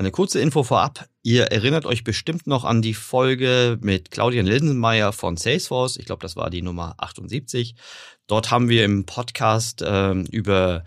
Eine kurze Info vorab. Ihr erinnert euch bestimmt noch an die Folge mit Claudian Lindenmeier von Salesforce. Ich glaube, das war die Nummer 78. Dort haben wir im Podcast äh, über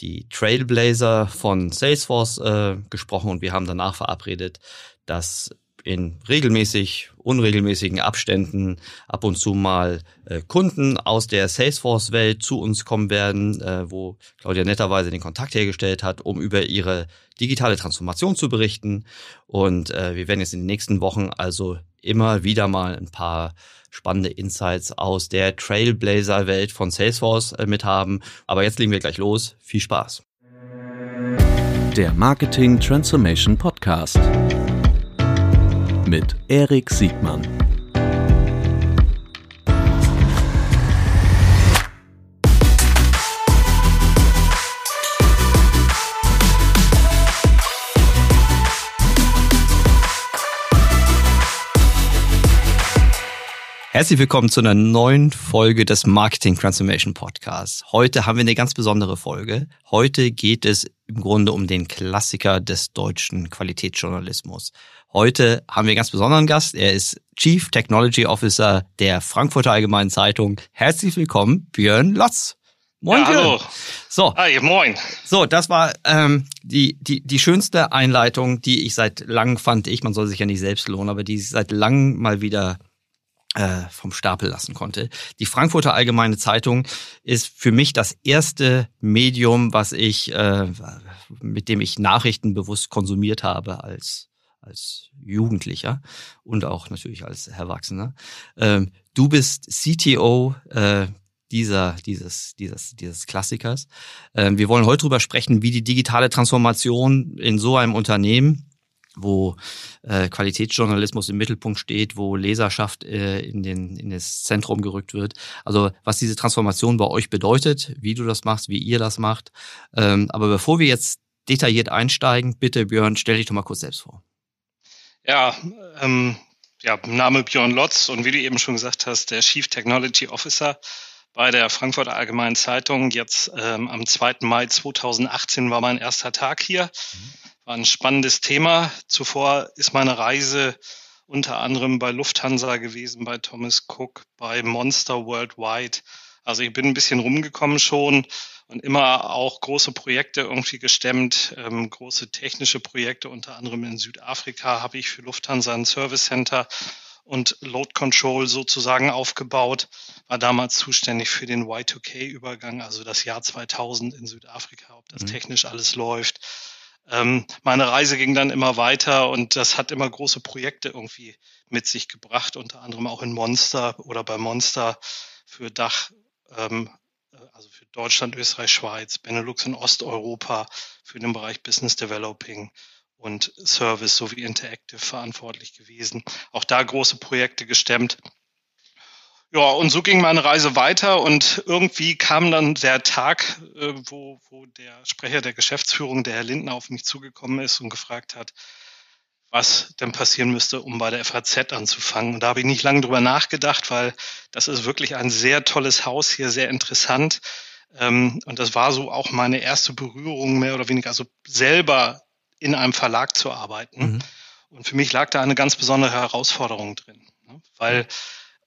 die Trailblazer von Salesforce äh, gesprochen und wir haben danach verabredet, dass in regelmäßig, unregelmäßigen Abständen ab und zu mal äh, Kunden aus der Salesforce-Welt zu uns kommen werden, äh, wo Claudia netterweise den Kontakt hergestellt hat, um über ihre digitale Transformation zu berichten. Und äh, wir werden jetzt in den nächsten Wochen also immer wieder mal ein paar spannende Insights aus der Trailblazer-Welt von Salesforce äh, mit haben. Aber jetzt legen wir gleich los. Viel Spaß. Der Marketing Transformation Podcast mit Erik Siegmann. Herzlich willkommen zu einer neuen Folge des Marketing Transformation Podcasts. Heute haben wir eine ganz besondere Folge. Heute geht es im Grunde um den Klassiker des deutschen Qualitätsjournalismus. Heute haben wir einen ganz besonderen Gast. Er ist Chief Technology Officer der Frankfurter Allgemeinen Zeitung. Herzlich willkommen, Björn Lotz. Moin, ja, hallo. So. Hi, moin. So, das war ähm, die, die, die schönste Einleitung, die ich seit langem fand ich, man soll sich ja nicht selbst lohnen, aber die ich seit langem mal wieder äh, vom Stapel lassen konnte. Die Frankfurter Allgemeine Zeitung ist für mich das erste Medium, was ich, äh, mit dem ich Nachrichten bewusst konsumiert habe als als Jugendlicher und auch natürlich als Erwachsener. Ähm, du bist CTO äh, dieser, dieses, dieses, dieses Klassikers. Ähm, wir wollen heute darüber sprechen, wie die digitale Transformation in so einem Unternehmen wo äh, Qualitätsjournalismus im Mittelpunkt steht, wo Leserschaft äh, in, den, in das Zentrum gerückt wird. Also was diese Transformation bei euch bedeutet, wie du das machst, wie ihr das macht. Ähm, aber bevor wir jetzt detailliert einsteigen, bitte Björn, stell dich doch mal kurz selbst vor. Ja, ähm, ja, Name Björn Lotz und wie du eben schon gesagt hast, der Chief Technology Officer bei der Frankfurter Allgemeinen Zeitung. Jetzt ähm, am 2. Mai 2018 war mein erster Tag hier. War ein spannendes Thema. Zuvor ist meine Reise unter anderem bei Lufthansa gewesen, bei Thomas Cook, bei Monster Worldwide. Also ich bin ein bisschen rumgekommen schon und immer auch große Projekte irgendwie gestemmt, ähm, große technische Projekte, unter anderem in Südafrika habe ich für Lufthansa ein Service Center und Load Control sozusagen aufgebaut, war damals zuständig für den Y2K-Übergang, also das Jahr 2000 in Südafrika, ob das mhm. technisch alles läuft. Ähm, meine Reise ging dann immer weiter und das hat immer große Projekte irgendwie mit sich gebracht, unter anderem auch in Monster oder bei Monster für Dach ähm, also für Deutschland, Österreich, Schweiz, Benelux und Osteuropa für den Bereich Business Developing und Service sowie Interactive verantwortlich gewesen. Auch da große Projekte gestemmt. Ja, und so ging meine Reise weiter und irgendwie kam dann der Tag, äh, wo, wo der Sprecher der Geschäftsführung, der Herr Lindner, auf mich zugekommen ist und gefragt hat, was denn passieren müsste, um bei der FAZ anzufangen. Und da habe ich nicht lange drüber nachgedacht, weil das ist wirklich ein sehr tolles Haus hier, sehr interessant. Ähm, und das war so auch meine erste Berührung, mehr oder weniger, also selber in einem Verlag zu arbeiten. Mhm. Und für mich lag da eine ganz besondere Herausforderung drin, ne? weil,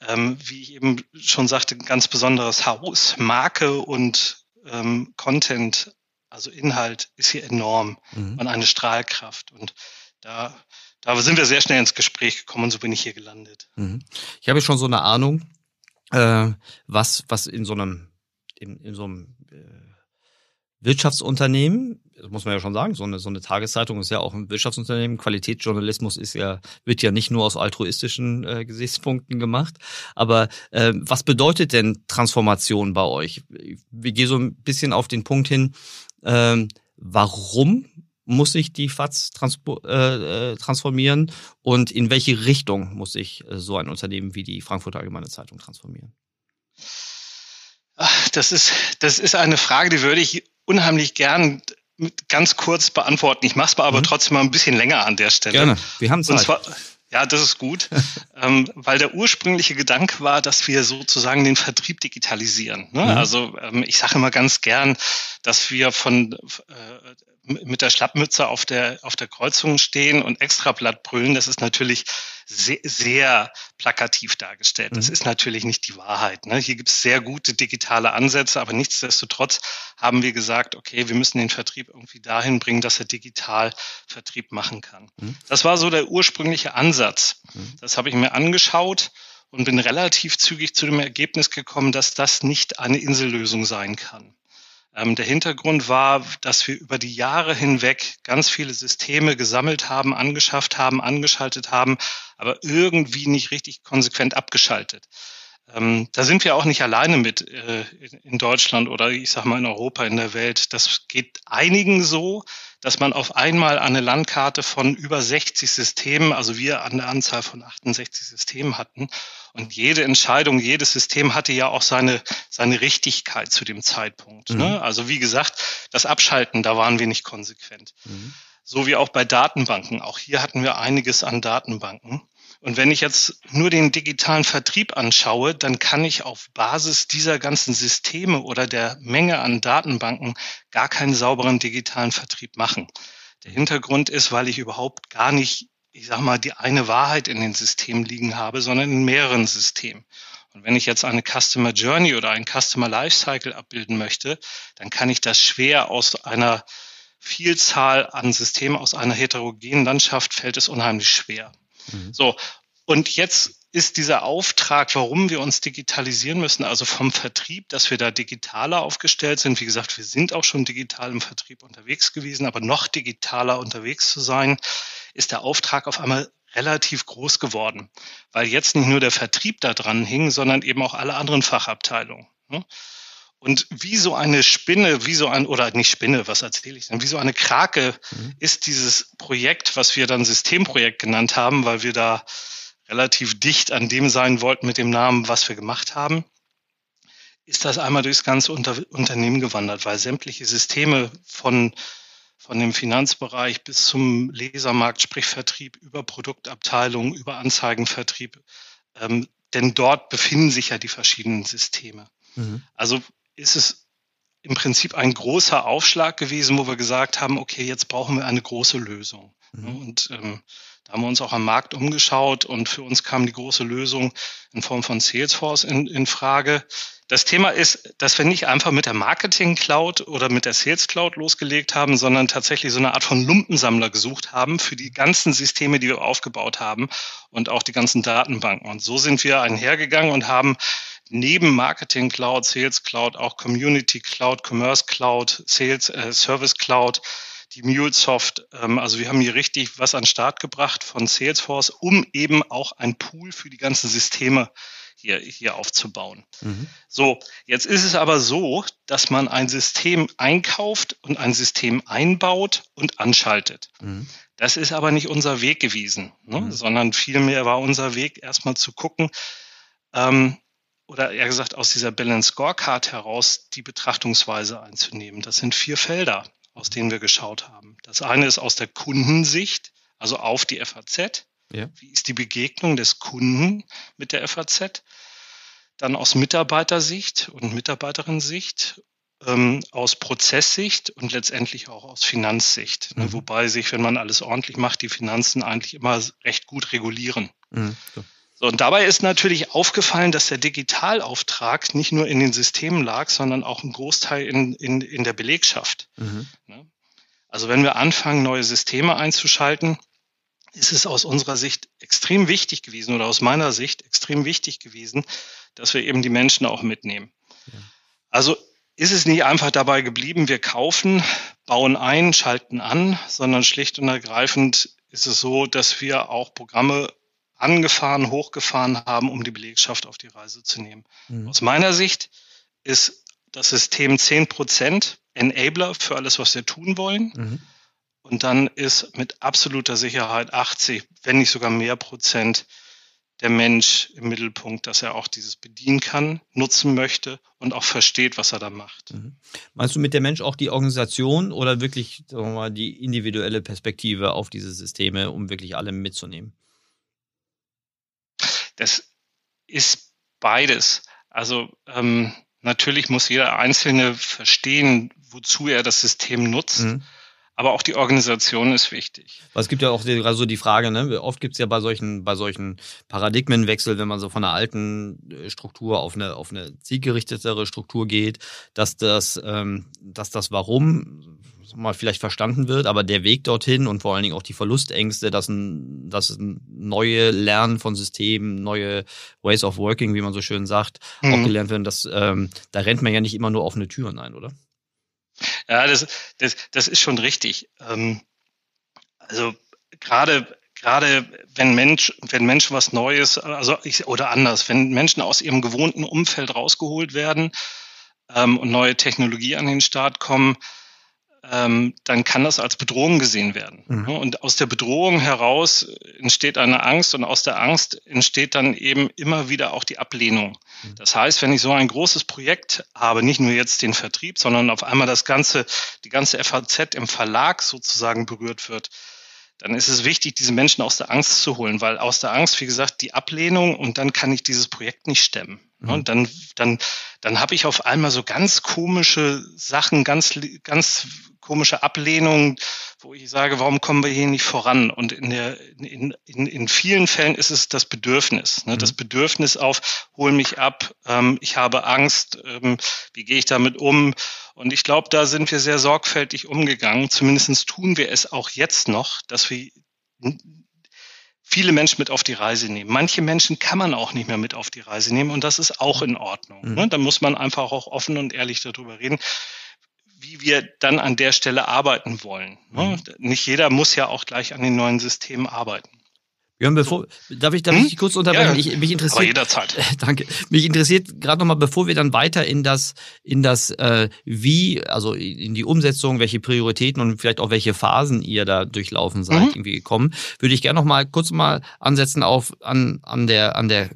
ähm, wie ich eben schon sagte, ein ganz besonderes Haus, Marke und ähm, Content, also Inhalt, ist hier enorm mhm. und eine Strahlkraft. Und da, da sind wir sehr schnell ins Gespräch gekommen und so bin ich hier gelandet. Mhm. Ich habe schon so eine Ahnung, äh, was, was in so einem, in, in so einem äh, Wirtschaftsunternehmen, das muss man ja schon sagen, so eine, so eine Tageszeitung ist ja auch ein Wirtschaftsunternehmen. Qualitätsjournalismus ist ja, wird ja nicht nur aus altruistischen äh, Gesichtspunkten gemacht. Aber äh, was bedeutet denn Transformation bei euch? Wir gehen so ein bisschen auf den Punkt hin, äh, warum muss sich die FATS äh, äh, transformieren und in welche Richtung muss sich äh, so ein Unternehmen wie die Frankfurter Allgemeine Zeitung transformieren? Das ist, das ist eine Frage, die würde ich unheimlich gern ganz kurz beantworten. Ich mache es aber mhm. trotzdem mal ein bisschen länger an der Stelle. Gerne, wir haben Zeit. Und zwar, ja, das ist gut. ähm, weil der ursprüngliche Gedanke war, dass wir sozusagen den Vertrieb digitalisieren. Ne? Mhm. Also ähm, ich sage immer ganz gern, dass wir von äh, mit der Schlappmütze auf der, auf der Kreuzung stehen und Extrablatt brüllen, das ist natürlich sehr, sehr plakativ dargestellt. Das mhm. ist natürlich nicht die Wahrheit. Ne? Hier gibt es sehr gute digitale Ansätze, aber nichtsdestotrotz haben wir gesagt, okay, wir müssen den Vertrieb irgendwie dahin bringen, dass er digital Vertrieb machen kann. Mhm. Das war so der ursprüngliche Ansatz. Mhm. Das habe ich mir angeschaut und bin relativ zügig zu dem Ergebnis gekommen, dass das nicht eine Insellösung sein kann. Ähm, der Hintergrund war, dass wir über die Jahre hinweg ganz viele Systeme gesammelt haben, angeschafft haben, angeschaltet haben, aber irgendwie nicht richtig konsequent abgeschaltet. Ähm, da sind wir auch nicht alleine mit äh, in Deutschland oder ich sag mal in Europa, in der Welt. Das geht einigen so, dass man auf einmal eine Landkarte von über 60 Systemen, also wir an der Anzahl von 68 Systemen hatten und jede Entscheidung, jedes System hatte ja auch seine, seine Richtigkeit zu dem Zeitpunkt. Ne? Mhm. Ne? Also wie gesagt, das Abschalten, da waren wir nicht konsequent. Mhm. So wie auch bei Datenbanken. Auch hier hatten wir einiges an Datenbanken. Und wenn ich jetzt nur den digitalen Vertrieb anschaue, dann kann ich auf Basis dieser ganzen Systeme oder der Menge an Datenbanken gar keinen sauberen digitalen Vertrieb machen. Der Hintergrund ist, weil ich überhaupt gar nicht ich sag mal, die eine Wahrheit in den Systemen liegen habe, sondern in mehreren Systemen. Und wenn ich jetzt eine Customer Journey oder ein Customer Lifecycle abbilden möchte, dann kann ich das schwer aus einer Vielzahl an Systemen, aus einer heterogenen Landschaft fällt es unheimlich schwer. Mhm. So. Und jetzt ist dieser Auftrag, warum wir uns digitalisieren müssen, also vom Vertrieb, dass wir da digitaler aufgestellt sind. Wie gesagt, wir sind auch schon digital im Vertrieb unterwegs gewesen, aber noch digitaler unterwegs zu sein, ist der Auftrag auf einmal relativ groß geworden, weil jetzt nicht nur der Vertrieb da dran hing, sondern eben auch alle anderen Fachabteilungen. Und wie so eine Spinne, wie so ein, oder nicht Spinne, was erzähle ich denn, wie so eine Krake mhm. ist dieses Projekt, was wir dann Systemprojekt genannt haben, weil wir da relativ dicht an dem sein wollten mit dem Namen, was wir gemacht haben, ist das einmal durchs ganze Unter Unternehmen gewandert, weil sämtliche Systeme von von dem Finanzbereich bis zum Lesermarkt, sprich Vertrieb, über Produktabteilung, über Anzeigenvertrieb. Ähm, denn dort befinden sich ja die verschiedenen Systeme. Mhm. Also ist es im Prinzip ein großer Aufschlag gewesen, wo wir gesagt haben, okay, jetzt brauchen wir eine große Lösung. Mhm. Und ähm, da haben wir uns auch am Markt umgeschaut und für uns kam die große Lösung in Form von Salesforce in, in Frage. Das Thema ist, dass wir nicht einfach mit der Marketing Cloud oder mit der Sales Cloud losgelegt haben, sondern tatsächlich so eine Art von Lumpensammler gesucht haben für die ganzen Systeme, die wir aufgebaut haben und auch die ganzen Datenbanken. Und so sind wir einhergegangen und haben neben Marketing Cloud, Sales Cloud, auch Community Cloud, Commerce Cloud, Sales äh, Service Cloud, die MuleSoft. Ähm, also wir haben hier richtig was an Start gebracht von Salesforce, um eben auch ein Pool für die ganzen Systeme hier, hier aufzubauen. Mhm. So, jetzt ist es aber so, dass man ein System einkauft und ein System einbaut und anschaltet. Mhm. Das ist aber nicht unser Weg gewesen, ne? mhm. sondern vielmehr war unser Weg erstmal zu gucken, ähm, oder eher gesagt aus dieser Balance Scorecard heraus die Betrachtungsweise einzunehmen. Das sind vier Felder aus denen wir geschaut haben. Das eine ist aus der Kundensicht, also auf die FAZ. Ja. Wie ist die Begegnung des Kunden mit der FAZ? Dann aus Mitarbeitersicht und Mitarbeiterinnensicht, ähm, aus Prozesssicht und letztendlich auch aus Finanzsicht. Ne? Mhm. Wobei sich, wenn man alles ordentlich macht, die Finanzen eigentlich immer recht gut regulieren. Mhm. So. So, und dabei ist natürlich aufgefallen, dass der Digitalauftrag nicht nur in den Systemen lag, sondern auch ein Großteil in, in, in der Belegschaft. Mhm. Ne? Also wenn wir anfangen, neue Systeme einzuschalten, ist es aus unserer Sicht extrem wichtig gewesen oder aus meiner Sicht extrem wichtig gewesen, dass wir eben die Menschen auch mitnehmen. Ja. Also ist es nicht einfach dabei geblieben, wir kaufen, bauen ein, schalten an, sondern schlicht und ergreifend ist es so, dass wir auch Programme angefahren, hochgefahren haben, um die Belegschaft auf die Reise zu nehmen. Mhm. Aus meiner Sicht ist das System 10 Prozent Enabler für alles, was wir tun wollen. Mhm. Und dann ist mit absoluter Sicherheit 80, wenn nicht sogar mehr Prozent der Mensch im Mittelpunkt, dass er auch dieses bedienen kann, nutzen möchte und auch versteht, was er da macht. Mhm. Meinst du mit der Mensch auch die Organisation oder wirklich sagen wir mal, die individuelle Perspektive auf diese Systeme, um wirklich alle mitzunehmen? Das ist beides. Also ähm, natürlich muss jeder Einzelne verstehen, wozu er das System nutzt. Mhm. Aber auch die Organisation ist wichtig. Es gibt ja auch gerade so die Frage, ne? oft gibt es ja bei solchen, bei solchen Paradigmenwechsel, wenn man so von einer alten äh, Struktur auf eine, auf eine zielgerichtetere Struktur geht, dass das, ähm, dass das Warum mal vielleicht verstanden wird, aber der Weg dorthin und vor allen Dingen auch die Verlustängste, dass ein, dass ein neue Lernen von Systemen, neue Ways of Working, wie man so schön sagt, mhm. auch gelernt werden, das, ähm, da rennt man ja nicht immer nur offene Türen ein, oder? Ja, das, das, das ist schon richtig. Ähm, also gerade gerade wenn Mensch, wenn Menschen was Neues, also ich, oder anders, wenn Menschen aus ihrem gewohnten Umfeld rausgeholt werden ähm, und neue Technologie an den Start kommen, ähm, dann kann das als Bedrohung gesehen werden. Mhm. Und aus der Bedrohung heraus entsteht eine Angst und aus der Angst entsteht dann eben immer wieder auch die Ablehnung. Mhm. Das heißt, wenn ich so ein großes Projekt habe, nicht nur jetzt den Vertrieb, sondern auf einmal das ganze, die ganze FAZ im Verlag sozusagen berührt wird, dann ist es wichtig, diese Menschen aus der Angst zu holen, weil aus der Angst, wie gesagt, die Ablehnung und dann kann ich dieses Projekt nicht stemmen. Mhm. Und dann, dann, dann habe ich auf einmal so ganz komische Sachen, ganz, ganz komische Ablehnung, wo ich sage, warum kommen wir hier nicht voran? Und in, der, in, in, in vielen Fällen ist es das Bedürfnis. Ne? Das mhm. Bedürfnis auf, hol mich ab, ähm, ich habe Angst, ähm, wie gehe ich damit um? Und ich glaube, da sind wir sehr sorgfältig umgegangen. Zumindest tun wir es auch jetzt noch, dass wir viele Menschen mit auf die Reise nehmen. Manche Menschen kann man auch nicht mehr mit auf die Reise nehmen und das ist auch in Ordnung. Mhm. Ne? Da muss man einfach auch offen und ehrlich darüber reden wie wir dann an der Stelle arbeiten wollen. Ne? Mhm. Nicht jeder muss ja auch gleich an den neuen Systemen arbeiten. Björn, bevor, darf ich, darf hm? ich kurz unterbrechen? Ja, ich, mich interessiert. Aber jederzeit. Danke. Mich interessiert gerade nochmal, bevor wir dann weiter in das, in das, äh, wie, also in die Umsetzung, welche Prioritäten und vielleicht auch welche Phasen ihr da durchlaufen seid, mhm. irgendwie gekommen, würde ich gerne nochmal kurz mal ansetzen auf, an, an der, an der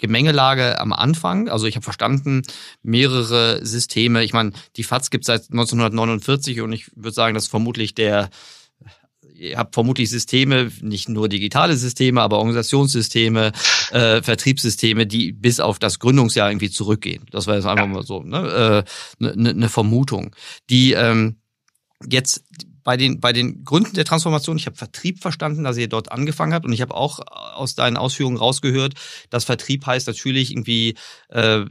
Gemengelage am Anfang. Also ich habe verstanden, mehrere Systeme. Ich meine, die FATS gibt seit 1949 und ich würde sagen, das ist vermutlich der ihr habt vermutlich Systeme, nicht nur digitale Systeme, aber Organisationssysteme, äh, Vertriebssysteme, die bis auf das Gründungsjahr irgendwie zurückgehen. Das war jetzt einfach ja. mal so ne, äh, ne, ne Vermutung. Die ähm, jetzt bei den, bei den Gründen der Transformation, ich habe Vertrieb verstanden, dass ihr dort angefangen habt und ich habe auch aus deinen Ausführungen rausgehört, dass Vertrieb heißt natürlich irgendwie, äh,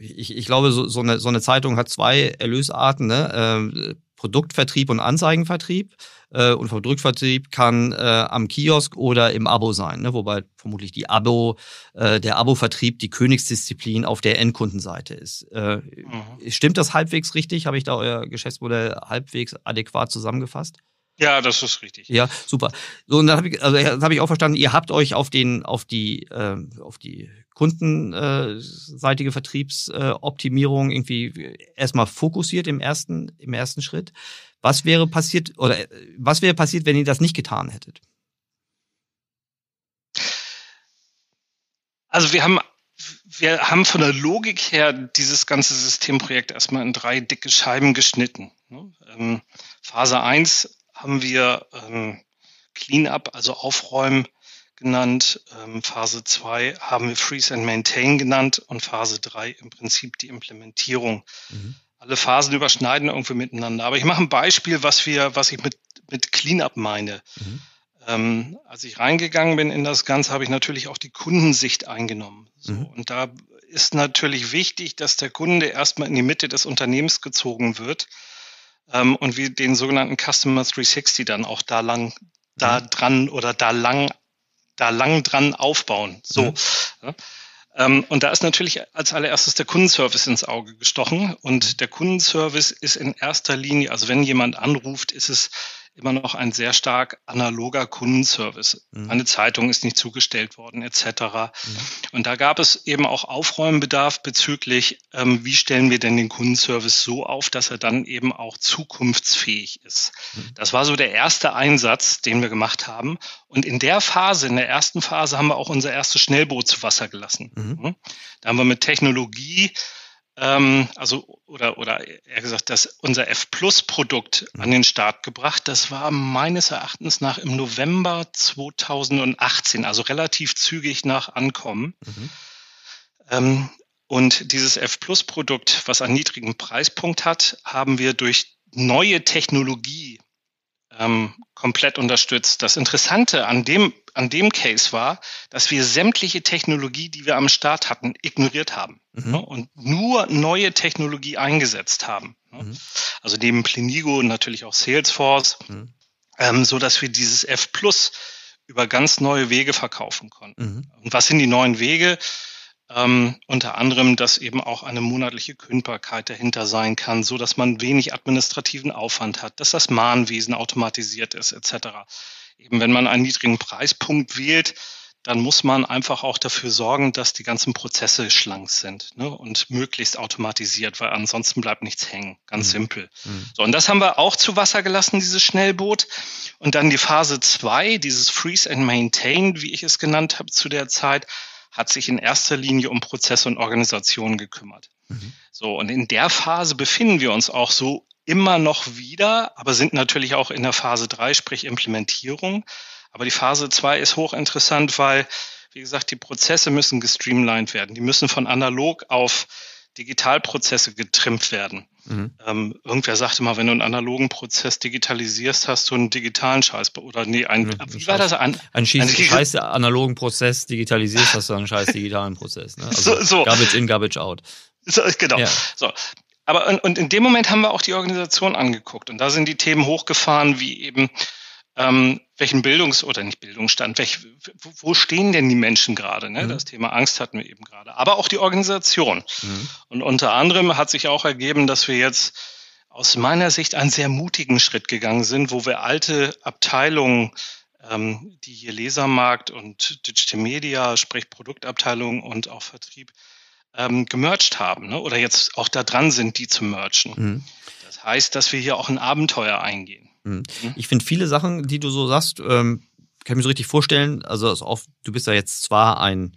ich, ich glaube, so, so, eine, so eine Zeitung hat zwei Erlösarten, ne? äh, Produktvertrieb und Anzeigenvertrieb äh, und Produktvertrieb kann äh, am Kiosk oder im Abo sein, ne? wobei vermutlich die Abo, äh, der Abo-Vertrieb die Königsdisziplin auf der Endkundenseite ist. Äh, mhm. Stimmt das halbwegs richtig? Habe ich da euer Geschäftsmodell halbwegs adäquat zusammengefasst? Ja, das ist richtig. Ja, super. So, und dann habe ich, also habe ich auch verstanden, ihr habt euch auf den, auf die, äh, auf die kundenseitige Vertriebsoptimierung irgendwie erstmal fokussiert im ersten, im ersten Schritt. Was wäre passiert oder was wäre passiert, wenn ihr das nicht getan hättet? Also wir haben wir haben von der Logik her dieses ganze Systemprojekt erstmal in drei dicke Scheiben geschnitten. Ne? Ähm, Phase 1 haben wir ähm, Cleanup, also Aufräumen genannt. Ähm, Phase 2 haben wir Freeze and Maintain genannt und Phase 3 im Prinzip die Implementierung. Mhm alle Phasen überschneiden irgendwie miteinander. Aber ich mache ein Beispiel, was wir, was ich mit, mit Cleanup meine. Mhm. Ähm, als ich reingegangen bin in das Ganze, habe ich natürlich auch die Kundensicht eingenommen. So, mhm. Und da ist natürlich wichtig, dass der Kunde erstmal in die Mitte des Unternehmens gezogen wird ähm, und wir den sogenannten Customer 360 dann auch da lang, da mhm. dran oder da lang, da lang dran aufbauen. So. Mhm. Ähm, und da ist natürlich als allererstes der Kundenservice ins Auge gestochen. Und der Kundenservice ist in erster Linie, also wenn jemand anruft, ist es immer noch ein sehr stark analoger Kundenservice. Mhm. Eine Zeitung ist nicht zugestellt worden, etc. Mhm. Und da gab es eben auch Aufräumbedarf bezüglich, ähm, wie stellen wir denn den Kundenservice so auf, dass er dann eben auch zukunftsfähig ist. Mhm. Das war so der erste Einsatz, den wir gemacht haben. Und in der Phase, in der ersten Phase, haben wir auch unser erstes Schnellboot zu Wasser gelassen. Mhm. Da haben wir mit Technologie also oder oder eher gesagt, dass unser F Plus Produkt an mhm. den Start gebracht. Das war meines Erachtens nach im November 2018, also relativ zügig nach Ankommen. Mhm. Ähm, und dieses F Plus Produkt, was einen niedrigen Preispunkt hat, haben wir durch neue Technologie ähm, komplett unterstützt. Das Interessante an dem, an dem Case war, dass wir sämtliche Technologie, die wir am Start hatten, ignoriert haben mhm. ne, und nur neue Technologie eingesetzt haben. Ne. Mhm. Also neben Plenigo natürlich auch Salesforce, mhm. ähm, so dass wir dieses F Plus über ganz neue Wege verkaufen konnten. Mhm. Und was sind die neuen Wege? Ähm, unter anderem, dass eben auch eine monatliche Kündbarkeit dahinter sein kann, so dass man wenig administrativen Aufwand hat, dass das Mahnwesen automatisiert ist, etc. Eben wenn man einen niedrigen Preispunkt wählt, dann muss man einfach auch dafür sorgen, dass die ganzen Prozesse schlank sind ne, und möglichst automatisiert, weil ansonsten bleibt nichts hängen. Ganz mhm. simpel. Mhm. So, und das haben wir auch zu Wasser gelassen, dieses Schnellboot. Und dann die Phase zwei, dieses Freeze and Maintain, wie ich es genannt habe zu der Zeit, hat sich in erster Linie um Prozesse und Organisation gekümmert. Mhm. So, und in der Phase befinden wir uns auch so immer noch wieder, aber sind natürlich auch in der Phase drei, sprich Implementierung. Aber die Phase zwei ist hochinteressant, weil, wie gesagt, die Prozesse müssen gestreamlined werden. Die müssen von analog auf Digitalprozesse getrimmt werden. Mhm. Ähm, irgendwer sagte mal, wenn du einen analogen Prozess digitalisierst, hast du einen digitalen Scheiß oder nee, ein, mhm, wie war das? Ein, ein, Scheiß, ein scheiß analogen Prozess digitalisierst, hast du einen scheiß digitalen Prozess. Ne? Also so, so. Garbage in, Garbage out. So, genau. Ja. So. Aber und, und in dem Moment haben wir auch die Organisation angeguckt und da sind die Themen hochgefahren, wie eben ähm, welchen Bildungs- oder nicht Bildungsstand, welch, wo stehen denn die Menschen gerade? Ne? Mhm. Das Thema Angst hatten wir eben gerade. Aber auch die Organisation. Mhm. Und unter anderem hat sich auch ergeben, dass wir jetzt aus meiner Sicht einen sehr mutigen Schritt gegangen sind, wo wir alte Abteilungen, ähm, die hier Lesermarkt und Digital Media, sprich Produktabteilung und auch Vertrieb, ähm, gemerged haben ne? oder jetzt auch da dran sind, die zu merchen. Mhm. Das heißt, dass wir hier auch ein Abenteuer eingehen. Mhm. mhm. Ich finde viele Sachen, die du so sagst, ähm, kann ich mir so richtig vorstellen. Also oft, du bist ja jetzt zwar ein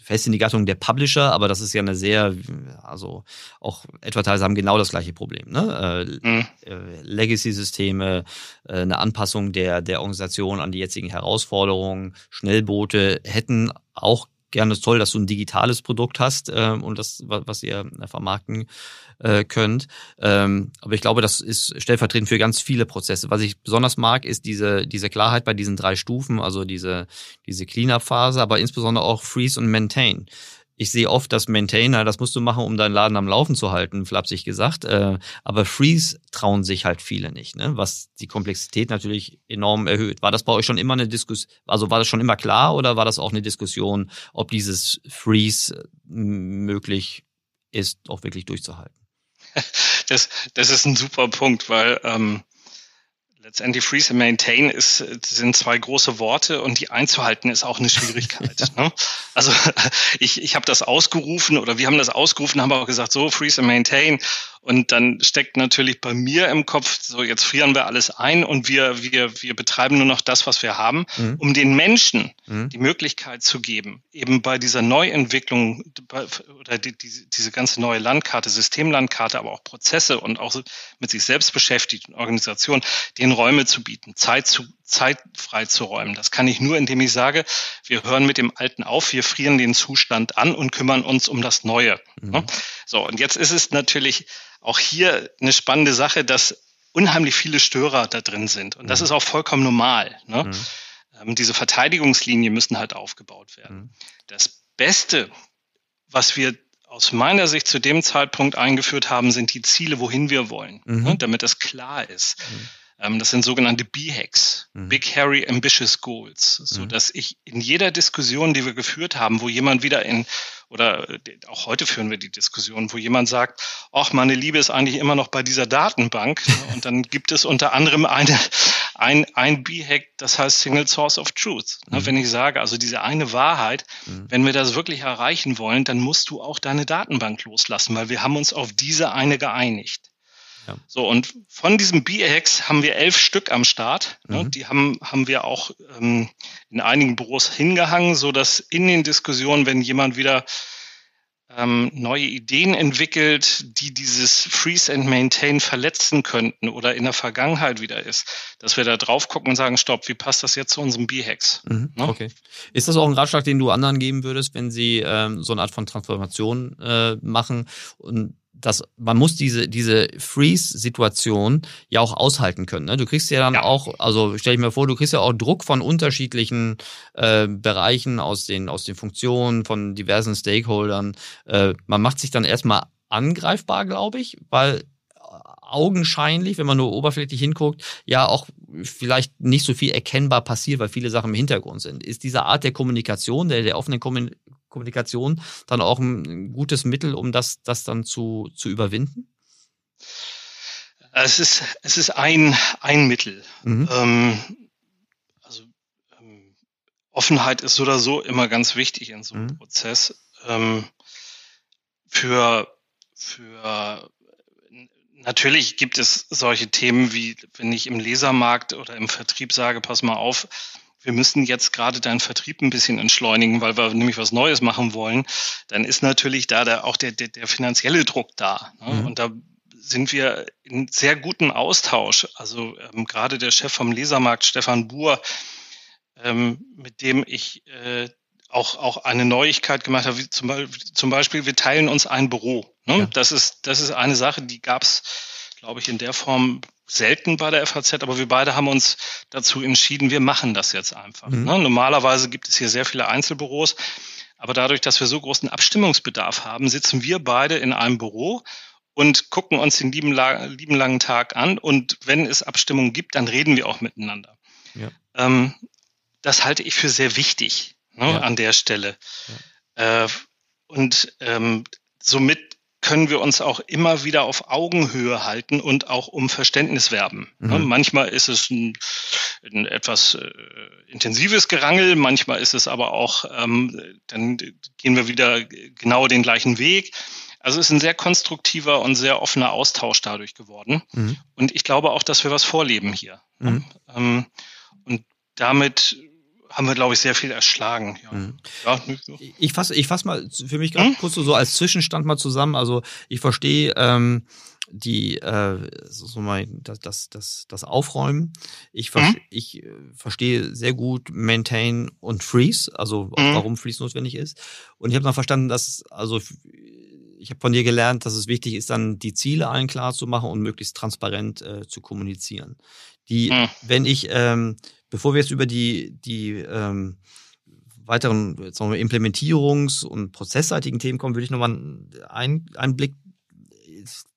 fest in die Gattung der Publisher, aber das ist ja eine sehr, also auch Advertiser haben genau das gleiche Problem. Ne? Äh, mhm. äh, Legacy-Systeme, äh, eine Anpassung der, der Organisation an die jetzigen Herausforderungen, Schnellboote hätten auch gerne toll, dass du ein digitales Produkt hast äh, und das, was ihr äh, vermarkten äh, könnt. Ähm, aber ich glaube, das ist stellvertretend für ganz viele Prozesse. Was ich besonders mag, ist diese, diese Klarheit bei diesen drei Stufen, also diese, diese Cleanup-Phase, aber insbesondere auch Freeze und Maintain ich sehe oft, dass Maintainer, das musst du machen, um deinen Laden am Laufen zu halten, flapsig gesagt. Äh, aber Freeze trauen sich halt viele nicht, ne? was die Komplexität natürlich enorm erhöht. War das bei euch schon immer eine Diskussion, also war das schon immer klar oder war das auch eine Diskussion, ob dieses Freeze möglich ist, auch wirklich durchzuhalten? Das, das ist ein super Punkt, weil ähm, Letztendlich Freeze and Maintain ist, sind zwei große Worte und die einzuhalten ist auch eine Schwierigkeit. ne? Also ich, ich habe das ausgerufen oder wir haben das ausgerufen, haben auch gesagt, so Freeze and Maintain und dann steckt natürlich bei mir im Kopf, so jetzt frieren wir alles ein und wir, wir, wir betreiben nur noch das, was wir haben, mhm. um den Menschen mhm. die Möglichkeit zu geben, eben bei dieser Neuentwicklung oder die, die, diese ganze neue Landkarte, Systemlandkarte, aber auch Prozesse und auch mit sich selbst beschäftigten Organisationen, den Räume zu bieten, Zeit zu, Zeit frei zu räumen. Das kann ich nur, indem ich sage, wir hören mit dem Alten auf, wir frieren den Zustand an und kümmern uns um das Neue. Mhm. So, und jetzt ist es natürlich auch hier eine spannende Sache, dass unheimlich viele Störer da drin sind. Und das mhm. ist auch vollkommen normal. Ne? Mhm. Ähm, diese Verteidigungslinien müssen halt aufgebaut werden. Mhm. Das Beste, was wir aus meiner Sicht zu dem Zeitpunkt eingeführt haben, sind die Ziele, wohin wir wollen, mhm. ne? damit das klar ist. Mhm. Ähm, das sind sogenannte B-Hacks, mhm. Big Hairy Ambitious Goals, so dass ich in jeder Diskussion, die wir geführt haben, wo jemand wieder in oder äh, auch heute führen wir die Diskussion, wo jemand sagt, ach, meine Liebe ist eigentlich immer noch bei dieser Datenbank. Und dann gibt es unter anderem eine, ein, ein B-Hack, das heißt Single Source of Truth. Mhm. Wenn ich sage, also diese eine Wahrheit, mhm. wenn wir das wirklich erreichen wollen, dann musst du auch deine Datenbank loslassen, weil wir haben uns auf diese eine geeinigt. Ja. So, und von diesem B-Hacks haben wir elf Stück am Start. Ne? Mhm. Die haben, haben wir auch ähm, in einigen Büros hingehangen, so dass in den Diskussionen, wenn jemand wieder ähm, neue Ideen entwickelt, die dieses Freeze and Maintain verletzen könnten oder in der Vergangenheit wieder ist, dass wir da drauf gucken und sagen, stopp, wie passt das jetzt zu unserem B-Hacks? Mhm, ne? Okay. Ist das auch ein Ratschlag, den du anderen geben würdest, wenn sie ähm, so eine Art von Transformation äh, machen und dass man muss diese diese Freeze-Situation ja auch aushalten können. Ne? Du kriegst ja dann ja. auch, also stell ich mir vor, du kriegst ja auch Druck von unterschiedlichen äh, Bereichen aus den aus den Funktionen von diversen Stakeholdern. Äh, man macht sich dann erstmal angreifbar, glaube ich, weil augenscheinlich, wenn man nur oberflächlich hinguckt, ja auch vielleicht nicht so viel erkennbar passiert, weil viele Sachen im Hintergrund sind. Ist diese Art der Kommunikation, der, der offenen Kommunikation dann auch ein gutes Mittel, um das, das dann zu, zu überwinden? Es ist, es ist ein, ein Mittel. Mhm. Ähm, also ähm, Offenheit ist so oder so immer ganz wichtig in so einem mhm. Prozess. Ähm, für, für natürlich gibt es solche Themen wie, wenn ich im Lesermarkt oder im Vertrieb sage, pass mal auf, wir müssen jetzt gerade deinen Vertrieb ein bisschen entschleunigen, weil wir nämlich was Neues machen wollen, dann ist natürlich da der, auch der, der, der finanzielle Druck da. Ne? Mhm. Und da sind wir in sehr gutem Austausch. Also ähm, gerade der Chef vom Lesermarkt, Stefan Buhr, ähm, mit dem ich äh, auch, auch eine Neuigkeit gemacht habe, wie zum, Beispiel, zum Beispiel, wir teilen uns ein Büro. Ne? Ja. Das, ist, das ist eine Sache, die gab es, glaube ich, in der Form selten bei der FAZ, aber wir beide haben uns dazu entschieden, wir machen das jetzt einfach. Mhm. Ne? Normalerweise gibt es hier sehr viele Einzelbüros, aber dadurch, dass wir so großen Abstimmungsbedarf haben, sitzen wir beide in einem Büro und gucken uns den lieben, lieben langen Tag an. Und wenn es Abstimmungen gibt, dann reden wir auch miteinander. Ja. Ähm, das halte ich für sehr wichtig ne, ja. an der Stelle. Ja. Äh, und ähm, somit können wir uns auch immer wieder auf Augenhöhe halten und auch um Verständnis werben. Mhm. Manchmal ist es ein, ein etwas äh, intensives Gerangel, manchmal ist es aber auch, ähm, dann gehen wir wieder genau den gleichen Weg. Also es ist ein sehr konstruktiver und sehr offener Austausch dadurch geworden. Mhm. Und ich glaube auch, dass wir was vorleben hier. Mhm. Ähm, und damit haben wir, glaube ich, sehr viel erschlagen. Ja. Mhm. Ja, ich fasse ich fass mal für mich gerade mhm. kurz so, als Zwischenstand mal zusammen. Also ich verstehe ähm, die äh, so mal das, das, das, das Aufräumen. Ich, ver mhm. ich äh, verstehe sehr gut Maintain und Freeze, also mhm. warum Freeze notwendig ist. Und ich habe noch verstanden, dass also ich habe von dir gelernt, dass es wichtig ist, dann die Ziele allen klar zu machen und möglichst transparent äh, zu kommunizieren. Die, mhm. wenn ich ähm, Bevor wir jetzt über die, die ähm, weiteren sagen wir, Implementierungs- und prozessseitigen Themen kommen, würde ich nochmal einen, einen Blick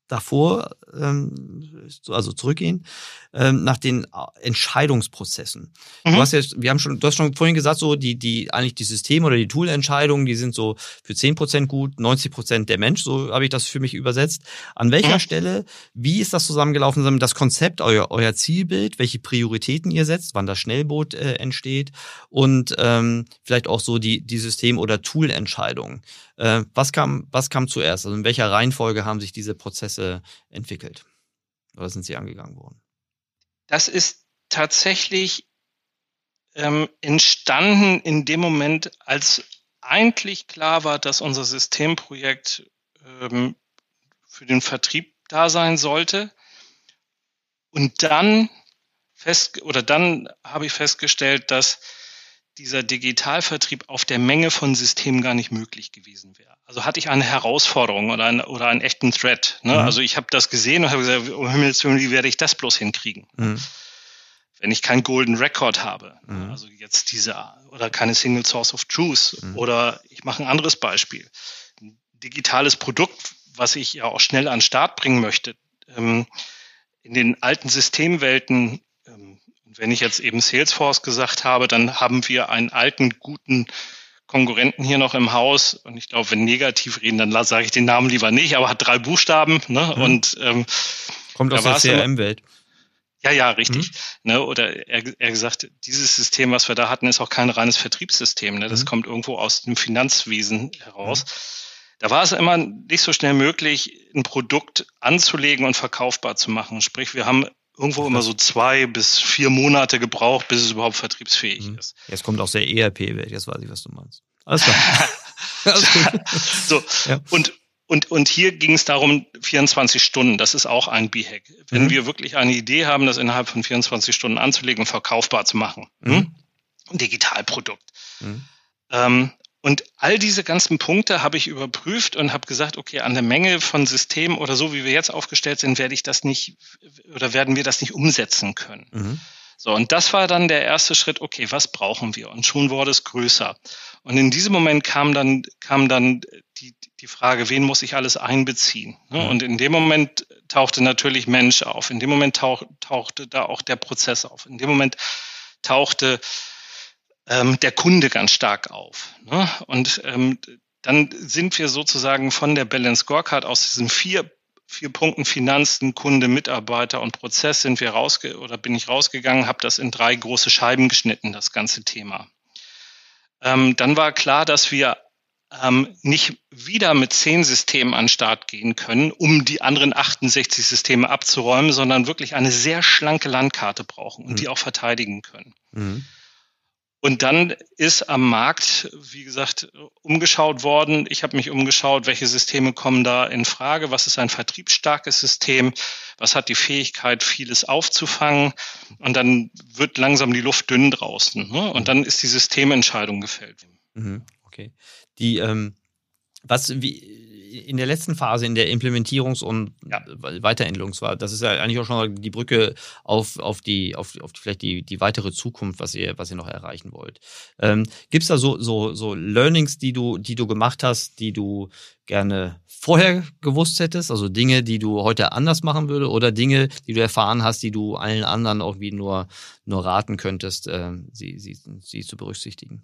davor, ähm, also zurückgehen, ähm, nach den Entscheidungsprozessen. Mhm. Du hast jetzt, wir haben schon, du hast schon vorhin gesagt, so die, die, eigentlich die Systeme oder die Toolentscheidungen, die sind so für zehn Prozent gut, 90 Prozent der Mensch, so habe ich das für mich übersetzt. An welcher mhm. Stelle, wie ist das zusammengelaufen, das Konzept, euer, euer Zielbild, welche Prioritäten ihr setzt, wann das Schnellboot äh, entsteht und ähm, vielleicht auch so die, die System- oder Toolentscheidungen. Äh, was kam, was kam zuerst? Also in welcher Reihenfolge haben sich diese Prozesse entwickelt? Oder sind sie angegangen worden? Das ist tatsächlich ähm, entstanden in dem Moment, als eigentlich klar war, dass unser Systemprojekt ähm, für den Vertrieb da sein sollte. Und dann fest oder dann habe ich festgestellt, dass dieser Digitalvertrieb auf der Menge von Systemen gar nicht möglich gewesen wäre. Also hatte ich eine Herausforderung oder, einen, oder einen echten Threat. Ne? Mhm. Also ich habe das gesehen und habe gesagt, um Himmels Willen, wie werde ich das bloß hinkriegen? Mhm. Wenn ich keinen Golden Record habe, mhm. also jetzt diese, oder keine Single Source of Truth, mhm. oder ich mache ein anderes Beispiel. Ein digitales Produkt, was ich ja auch schnell an den Start bringen möchte. Ähm, in den alten Systemwelten wenn ich jetzt eben Salesforce gesagt habe, dann haben wir einen alten, guten Konkurrenten hier noch im Haus. Und ich glaube, wenn negativ reden, dann sage ich den Namen lieber nicht, aber hat drei Buchstaben. Ne? Mhm. Und ähm, kommt aus der CRM-Welt. Ja, ja, richtig. Mhm. Ne, oder er, er gesagt, dieses System, was wir da hatten, ist auch kein reines Vertriebssystem. Ne? Das mhm. kommt irgendwo aus dem Finanzwesen heraus. Mhm. Da war es immer nicht so schnell möglich, ein Produkt anzulegen und verkaufbar zu machen. Sprich, wir haben irgendwo immer so zwei bis vier Monate gebraucht, bis es überhaupt vertriebsfähig mhm. ist. Jetzt kommt aus der ERP-Welt, jetzt weiß ich, was du meinst. Alles klar. so, ja. und und, und hier ging es darum, 24 Stunden, das ist auch ein B-Hack. Wenn mhm. wir wirklich eine Idee haben, das innerhalb von 24 Stunden anzulegen und verkaufbar zu machen, mhm. Hm? ein Digitalprodukt. Mhm. Ähm, und all diese ganzen Punkte habe ich überprüft und habe gesagt, okay, an der Menge von Systemen oder so, wie wir jetzt aufgestellt sind, werde ich das nicht oder werden wir das nicht umsetzen können. Mhm. So, und das war dann der erste Schritt, okay, was brauchen wir? Und schon wurde es größer. Und in diesem Moment kam dann, kam dann die, die Frage, wen muss ich alles einbeziehen? Ne? Und in dem Moment tauchte natürlich Mensch auf. In dem Moment tauch, tauchte da auch der Prozess auf. In dem Moment tauchte ähm, der Kunde ganz stark auf. Ne? Und ähm, dann sind wir sozusagen von der Balance Scorecard aus diesen vier vier Punkten Finanzen, Kunde, Mitarbeiter und Prozess sind wir rausge oder bin ich rausgegangen, habe das in drei große Scheiben geschnitten, das ganze Thema. Ähm, dann war klar, dass wir ähm, nicht wieder mit zehn Systemen an den Start gehen können, um die anderen 68 Systeme abzuräumen, sondern wirklich eine sehr schlanke Landkarte brauchen und mhm. die auch verteidigen können. Mhm. Und dann ist am Markt, wie gesagt, umgeschaut worden. Ich habe mich umgeschaut, welche Systeme kommen da in Frage, was ist ein vertriebsstarkes System, was hat die Fähigkeit, vieles aufzufangen. Und dann wird langsam die Luft dünn draußen. Ne? Und dann ist die Systementscheidung gefällt. Mhm, okay. Die, ähm, was, wie, in der letzten Phase, in der Implementierungs- und ja. Weiterentwicklungsphase, das ist ja eigentlich auch schon die Brücke auf, auf die, auf, auf vielleicht die, die weitere Zukunft, was ihr, was ihr noch erreichen wollt. Ähm, Gibt es da so, so, so Learnings, die du, die du gemacht hast, die du gerne vorher gewusst hättest, also Dinge, die du heute anders machen würde oder Dinge, die du erfahren hast, die du allen anderen auch wie nur, nur raten könntest, äh, sie, sie, sie zu berücksichtigen?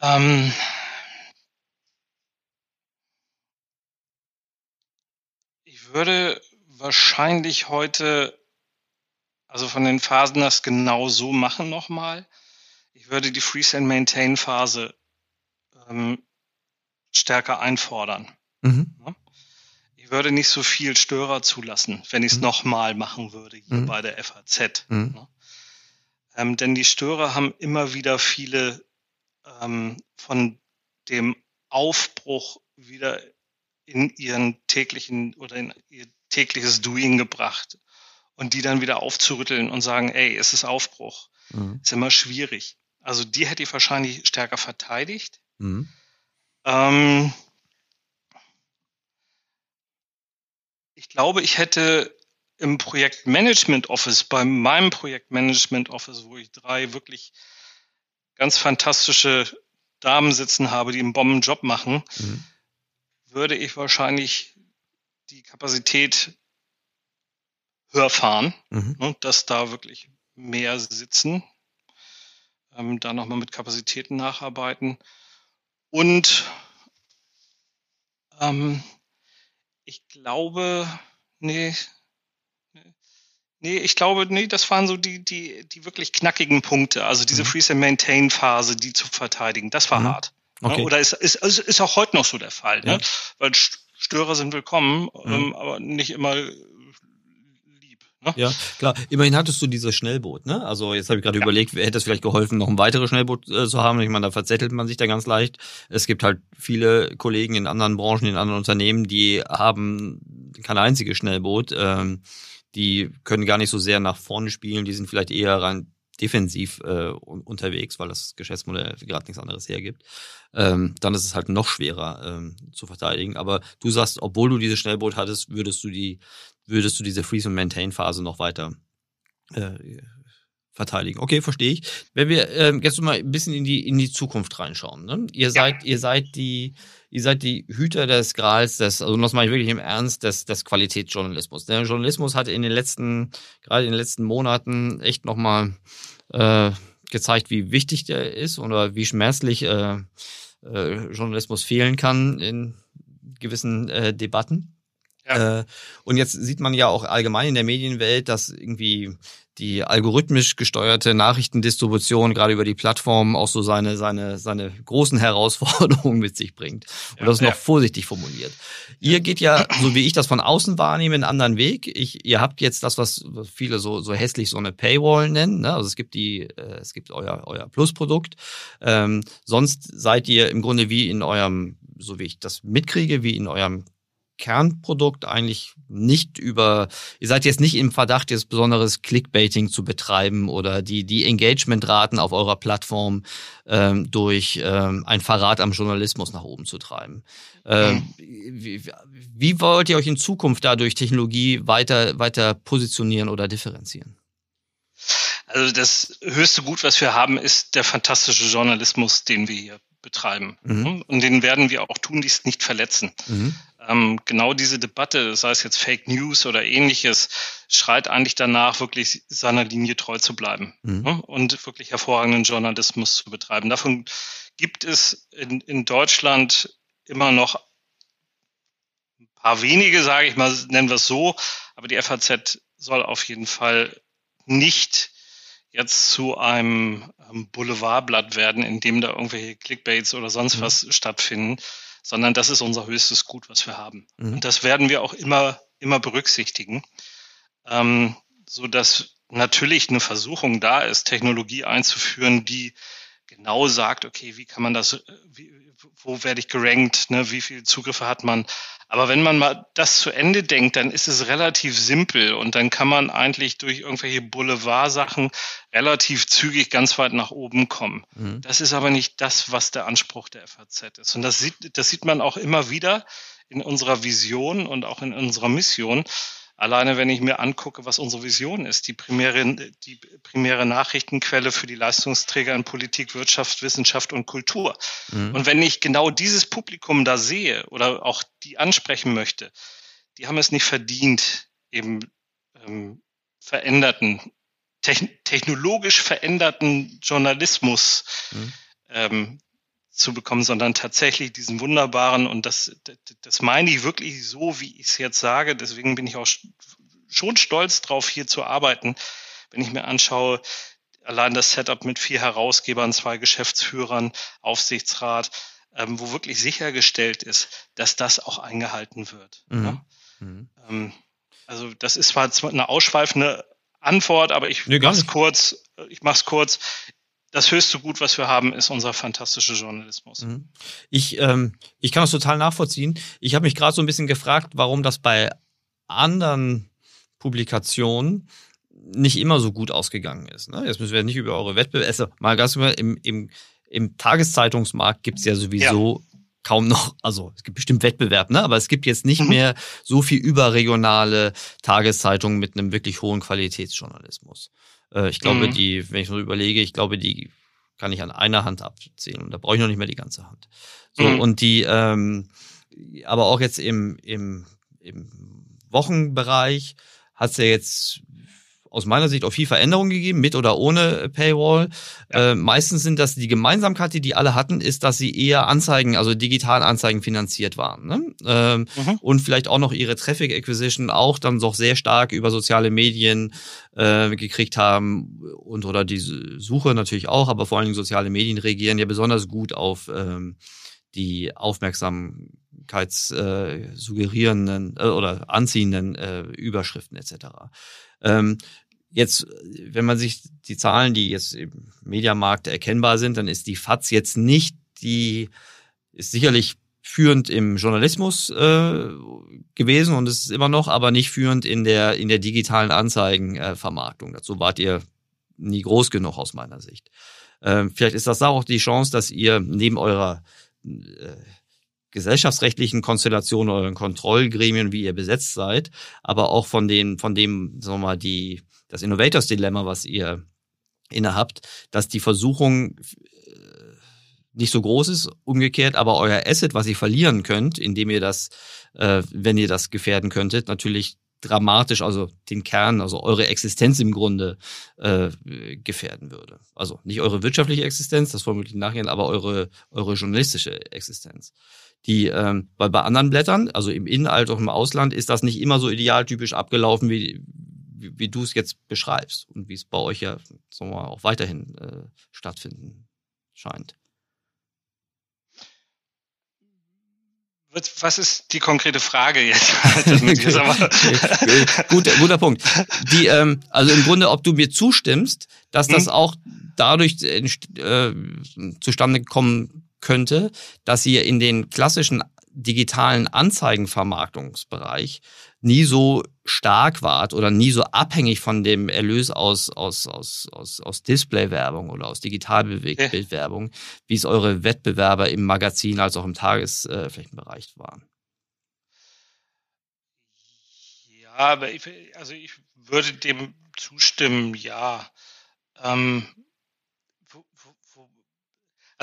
Ähm, ich würde wahrscheinlich heute, also von den Phasen das genau so machen nochmal. Ich würde die Freeze and Maintain Phase ähm, stärker einfordern. Mhm. Ich würde nicht so viel Störer zulassen, wenn ich es mhm. nochmal machen würde hier mhm. bei der FAZ. Mhm. Ähm, denn die Störer haben immer wieder viele ähm, von dem Aufbruch wieder in ihren täglichen oder in ihr tägliches Doing gebracht und die dann wieder aufzurütteln und sagen, ey, es ist Aufbruch, mhm. ist immer schwierig. Also die hätte ich wahrscheinlich stärker verteidigt. Mhm. Ähm, ich glaube, ich hätte im Projektmanagement Office, bei meinem Projektmanagement Office, wo ich drei wirklich ganz fantastische Damen sitzen habe, die einen Bombenjob machen, mhm. würde ich wahrscheinlich die Kapazität höher fahren, mhm. ne, dass da wirklich mehr sitzen, ähm, da nochmal mit Kapazitäten nacharbeiten. Und ähm, ich glaube, nee, Nee, ich glaube, nee, das waren so die, die, die wirklich knackigen Punkte. Also diese mhm. Freeze and Maintain Phase, die zu verteidigen, das war mhm. hart. Okay. Oder ist, ist, ist, ist auch heute noch so der Fall, ne? ja. ne? Weil Störer sind willkommen, mhm. ähm, aber nicht immer lieb. Ne? Ja, klar. Immerhin hattest du dieses Schnellboot, ne? Also jetzt habe ich gerade ja. überlegt, hätte es vielleicht geholfen, noch ein weiteres Schnellboot äh, zu haben. Ich meine, da verzettelt man sich da ganz leicht. Es gibt halt viele Kollegen in anderen Branchen, in anderen Unternehmen, die haben kein einziges Schnellboot. Ähm, die können gar nicht so sehr nach vorne spielen, die sind vielleicht eher rein defensiv äh, unterwegs, weil das Geschäftsmodell gerade nichts anderes hergibt. Ähm, dann ist es halt noch schwerer ähm, zu verteidigen. Aber du sagst, obwohl du dieses Schnellboot hattest, würdest du die, würdest du diese Freeze- und Maintain-Phase noch weiter äh, verteidigen. Okay, verstehe ich. Wenn wir ähm, jetzt mal ein bisschen in die in die Zukunft reinschauen. Ne? Ihr seid ja. ihr seid die ihr seid die Hüter des Grals, des, also das mache ich wirklich im Ernst, des, des Qualitätsjournalismus. Der Journalismus hat in den letzten, gerade in den letzten Monaten echt nochmal äh, gezeigt, wie wichtig der ist oder wie schmerzlich äh, äh, Journalismus fehlen kann in gewissen äh, Debatten. Ja. Äh, und jetzt sieht man ja auch allgemein in der Medienwelt, dass irgendwie die algorithmisch gesteuerte Nachrichtendistribution gerade über die Plattform auch so seine seine seine großen Herausforderungen mit sich bringt und ja, das ist noch vorsichtig formuliert. Ihr geht ja so wie ich das von außen wahrnehme einen anderen Weg. Ich, ihr habt jetzt das was viele so so hässlich so eine Paywall nennen. Ne? Also es gibt die äh, es gibt euer euer Plus-Produkt. Ähm, sonst seid ihr im Grunde wie in eurem so wie ich das mitkriege, wie in eurem Kernprodukt eigentlich nicht über, ihr seid jetzt nicht im Verdacht, jetzt besonderes Clickbaiting zu betreiben oder die, die Engagementraten auf eurer Plattform ähm, durch ähm, ein Verrat am Journalismus nach oben zu treiben. Ähm, wie, wie wollt ihr euch in Zukunft dadurch Technologie weiter, weiter positionieren oder differenzieren? Also das höchste Gut, was wir haben, ist der fantastische Journalismus, den wir hier betreiben. Mhm. Und den werden wir auch tunlichst nicht verletzen. Mhm ähm, genau diese Debatte, sei es jetzt Fake News oder ähnliches, schreit eigentlich danach, wirklich seiner Linie treu zu bleiben mhm. ne? und wirklich hervorragenden Journalismus zu betreiben. Davon gibt es in, in Deutschland immer noch ein paar wenige, sage ich mal, nennen wir es so, aber die FAZ soll auf jeden Fall nicht jetzt zu einem Boulevardblatt werden, in dem da irgendwelche Clickbaits oder sonst mhm. was stattfinden, sondern das ist unser höchstes Gut, was wir haben. Mhm. Und das werden wir auch immer, immer berücksichtigen, ähm, so dass natürlich eine Versuchung da ist, Technologie einzuführen, die genau sagt, okay, wie kann man das, wie, wo werde ich gerankt, ne, wie viele Zugriffe hat man. Aber wenn man mal das zu Ende denkt, dann ist es relativ simpel und dann kann man eigentlich durch irgendwelche Boulevard-Sachen relativ zügig ganz weit nach oben kommen. Mhm. Das ist aber nicht das, was der Anspruch der FAZ ist. Und das sieht, das sieht man auch immer wieder in unserer Vision und auch in unserer Mission Alleine wenn ich mir angucke, was unsere Vision ist, die primäre, die primäre Nachrichtenquelle für die Leistungsträger in Politik, Wirtschaft, Wissenschaft und Kultur. Mhm. Und wenn ich genau dieses Publikum da sehe oder auch die ansprechen möchte, die haben es nicht verdient, eben ähm, veränderten, technologisch veränderten Journalismus mhm. ähm, zu bekommen, sondern tatsächlich diesen wunderbaren, und das, das, das meine ich wirklich so, wie ich es jetzt sage, deswegen bin ich auch schon stolz drauf, hier zu arbeiten, wenn ich mir anschaue, allein das Setup mit vier Herausgebern, zwei Geschäftsführern, Aufsichtsrat, ähm, wo wirklich sichergestellt ist, dass das auch eingehalten wird. Mhm. Ja? Mhm. Ähm, also das ist zwar eine ausschweifende Antwort, aber ich nee, mach's kurz. Ich mach's kurz das höchste Gut, was wir haben, ist unser fantastischer Journalismus. Mhm. Ich, ähm, ich kann das total nachvollziehen. Ich habe mich gerade so ein bisschen gefragt, warum das bei anderen Publikationen nicht immer so gut ausgegangen ist. Ne? Jetzt müssen wir nicht über eure Wettbewerbe, also mal ganz über, im, im, im Tageszeitungsmarkt gibt es ja sowieso ja. kaum noch, also es gibt bestimmt Wettbewerb, ne? aber es gibt jetzt nicht mhm. mehr so viel überregionale Tageszeitungen mit einem wirklich hohen Qualitätsjournalismus. Äh, ich glaube, mhm. die, wenn ich so überlege, ich glaube, die kann ich an einer Hand abzählen und da brauche ich noch nicht mehr die ganze Hand. So, mhm. und die, ähm, aber auch jetzt im, im, im Wochenbereich hat es ja jetzt aus meiner Sicht auch viel Veränderung gegeben, mit oder ohne Paywall. Ja. Äh, meistens sind das die Gemeinsamkeit, die die alle hatten, ist, dass sie eher Anzeigen, also digital Anzeigen finanziert waren. Ne? Ähm, mhm. Und vielleicht auch noch ihre Traffic Acquisition auch dann doch sehr stark über soziale Medien äh, gekriegt haben und oder die Suche natürlich auch, aber vor allen Dingen soziale Medien reagieren ja besonders gut auf ähm, die Aufmerksamkeits äh, suggerierenden äh, oder anziehenden äh, Überschriften etc. Ähm, Jetzt, wenn man sich die Zahlen, die jetzt im Mediamarkt erkennbar sind, dann ist die FAZ jetzt nicht die, ist sicherlich führend im Journalismus äh, gewesen und ist immer noch, aber nicht führend in der in der digitalen Anzeigenvermarktung. Äh, Dazu wart ihr nie groß genug aus meiner Sicht. Ähm, vielleicht ist das auch die Chance, dass ihr neben eurer äh, gesellschaftsrechtlichen Konstellation, euren Kontrollgremien, wie ihr besetzt seid, aber auch von den, von dem, sagen wir mal, die das Innovators Dilemma, was ihr innehabt, dass die Versuchung äh, nicht so groß ist, umgekehrt, aber euer Asset, was ihr verlieren könnt, indem ihr das, äh, wenn ihr das gefährden könntet, natürlich dramatisch, also den Kern, also eure Existenz im Grunde äh, gefährden würde. Also nicht eure wirtschaftliche Existenz, das vermutlich nachher, aber eure, eure journalistische Existenz. Die, ähm, weil bei anderen Blättern, also im In- als auch im Ausland, ist das nicht immer so idealtypisch abgelaufen, wie, wie, wie du es jetzt beschreibst und wie es bei euch ja sagen wir mal, auch weiterhin äh, stattfinden scheint. Was ist die konkrete Frage jetzt? guter, guter Punkt. Die, ähm, also im Grunde, ob du mir zustimmst, dass das hm? auch dadurch äh, zustande kommen könnte, dass ihr in den klassischen digitalen Anzeigenvermarktungsbereich nie so stark wart oder nie so abhängig von dem Erlös aus, aus, aus, aus, aus Displaywerbung oder aus Digitalbildwerbung, okay. wie es eure Wettbewerber im Magazin als auch im Tagesflächenbereich waren. Ja, aber ich, also ich würde dem zustimmen, ja. Ähm,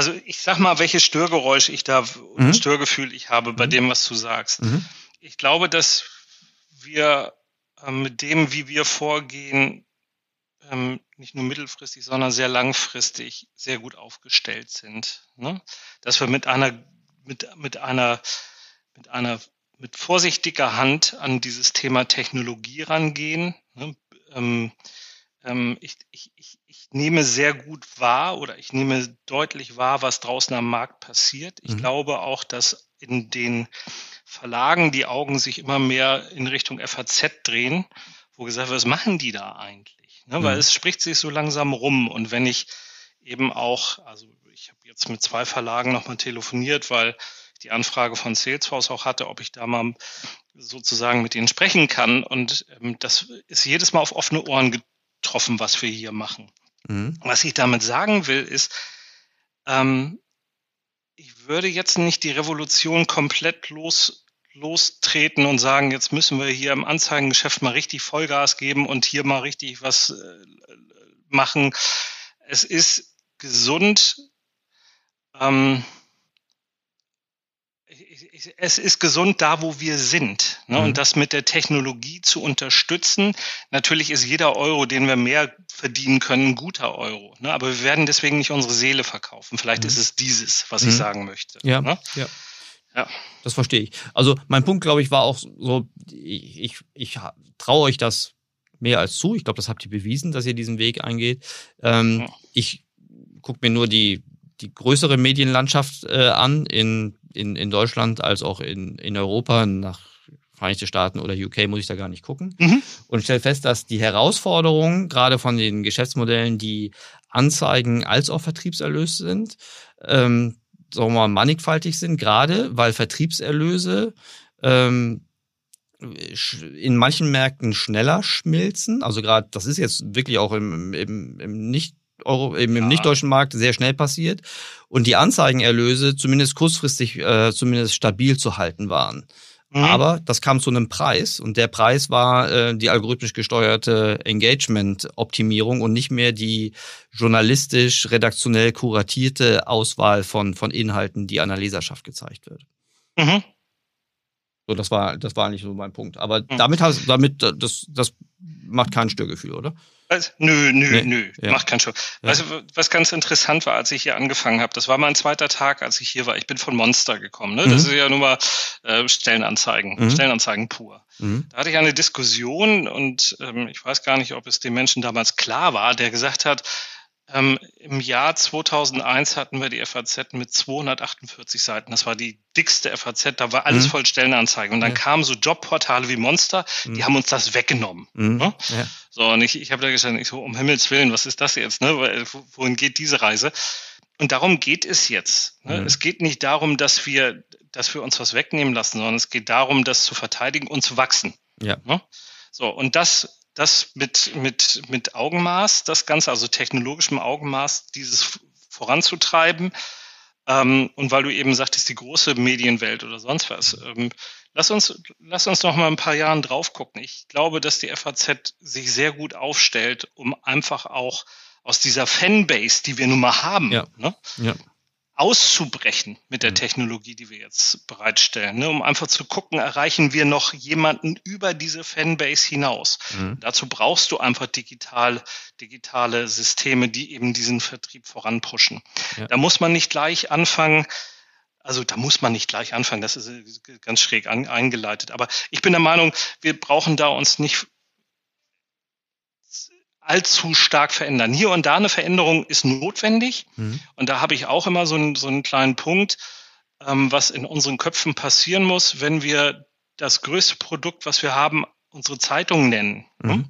also ich sag mal, welche Störgeräusche ich da, mhm. Störgefühl ich habe bei mhm. dem, was du sagst. Mhm. Ich glaube, dass wir äh, mit dem, wie wir vorgehen, ähm, nicht nur mittelfristig, sondern sehr langfristig sehr gut aufgestellt sind. Ne? Dass wir mit einer, mit, mit einer, mit einer, mit vorsichtiger Hand an dieses Thema Technologie rangehen. Ne? Ähm, ähm, ich, ich, ich, ich nehme sehr gut wahr oder ich nehme deutlich wahr, was draußen am Markt passiert. Ich mhm. glaube auch, dass in den Verlagen die Augen sich immer mehr in Richtung FAZ drehen, wo gesagt wird, was machen die da eigentlich? Ne? Mhm. Weil es spricht sich so langsam rum. Und wenn ich eben auch, also ich habe jetzt mit zwei Verlagen nochmal telefoniert, weil die Anfrage von Salesforce auch hatte, ob ich da mal sozusagen mit ihnen sprechen kann. Und ähm, das ist jedes Mal auf offene Ohren getroffen, was wir hier machen. Mhm. Was ich damit sagen will, ist, ähm, ich würde jetzt nicht die Revolution komplett los, lostreten und sagen, jetzt müssen wir hier im Anzeigengeschäft mal richtig Vollgas geben und hier mal richtig was äh, machen. Es ist gesund, ähm, es ist gesund da, wo wir sind. Ne? Mhm. Und das mit der Technologie zu unterstützen. Natürlich ist jeder Euro, den wir mehr verdienen können, ein guter Euro. Ne? Aber wir werden deswegen nicht unsere Seele verkaufen. Vielleicht mhm. ist es dieses, was mhm. ich sagen möchte. Ja, ne? ja. Ja. Das verstehe ich. Also mein Punkt, glaube ich, war auch so, ich, ich, ich traue euch das mehr als zu. Ich glaube, das habt ihr bewiesen, dass ihr diesen Weg eingeht. Ähm, ja. Ich gucke mir nur die, die größere Medienlandschaft äh, an in in, in Deutschland als auch in, in Europa, nach Vereinigte Staaten oder UK muss ich da gar nicht gucken. Mhm. Und stelle fest, dass die Herausforderungen gerade von den Geschäftsmodellen, die Anzeigen als auch Vertriebserlös sind, ähm, sagen wir mal, mannigfaltig sind, gerade weil Vertriebserlöse ähm, in manchen Märkten schneller schmilzen. Also gerade, das ist jetzt wirklich auch im, im, im nicht Euro, im, ja. nicht-deutschen Markt sehr schnell passiert und die Anzeigenerlöse zumindest kurzfristig äh, zumindest stabil zu halten waren. Mhm. Aber das kam zu einem Preis und der Preis war äh, die algorithmisch gesteuerte Engagement-Optimierung und nicht mehr die journalistisch, redaktionell kuratierte Auswahl von, von Inhalten, die einer Leserschaft gezeigt wird. Mhm. So, das war, das war eigentlich so mein Punkt. Aber mhm. damit, hast, damit das, das macht kein Störgefühl, oder? Was? Nö, nö, nee. nö, ja. macht keinen Schock. Ja. Du, was ganz interessant war, als ich hier angefangen habe, das war mein zweiter Tag, als ich hier war. Ich bin von Monster gekommen. Ne? Mhm. Das ist ja nur mal äh, Stellenanzeigen, mhm. Stellenanzeigen pur. Mhm. Da hatte ich eine Diskussion und ähm, ich weiß gar nicht, ob es den Menschen damals klar war, der gesagt hat, ähm, Im Jahr 2001 hatten wir die FAZ mit 248 Seiten. Das war die dickste FAZ. Da war alles mhm. voll Stellenanzeigen. Und dann ja. kamen so Jobportale wie Monster, mhm. die haben uns das weggenommen. Mhm. Ne? Ja. So, und ich, ich habe da gesagt, ich so, um Himmels Willen, was ist das jetzt? Ne? Wohin geht diese Reise? Und darum geht es jetzt. Ne? Mhm. Es geht nicht darum, dass wir, dass wir uns was wegnehmen lassen, sondern es geht darum, das zu verteidigen und zu wachsen. Ja. Ne? So, und das das mit, mit, mit Augenmaß, das Ganze, also technologischem Augenmaß, dieses voranzutreiben. Ähm, und weil du eben sagtest, die große Medienwelt oder sonst was. Ähm, lass uns, lass uns noch mal ein paar Jahren drauf gucken. Ich glaube, dass die FAZ sich sehr gut aufstellt, um einfach auch aus dieser Fanbase, die wir nun mal haben, ja. Ne, ja. Auszubrechen mit der mhm. Technologie, die wir jetzt bereitstellen, ne, um einfach zu gucken, erreichen wir noch jemanden über diese Fanbase hinaus. Mhm. Dazu brauchst du einfach digital, digitale Systeme, die eben diesen Vertrieb voranpushen. Ja. Da muss man nicht gleich anfangen, also da muss man nicht gleich anfangen, das ist ganz schräg an, eingeleitet. Aber ich bin der Meinung, wir brauchen da uns nicht allzu stark verändern. Hier und da eine Veränderung ist notwendig. Mhm. Und da habe ich auch immer so einen, so einen kleinen Punkt, ähm, was in unseren Köpfen passieren muss, wenn wir das größte Produkt, was wir haben, unsere Zeitung nennen. Mhm.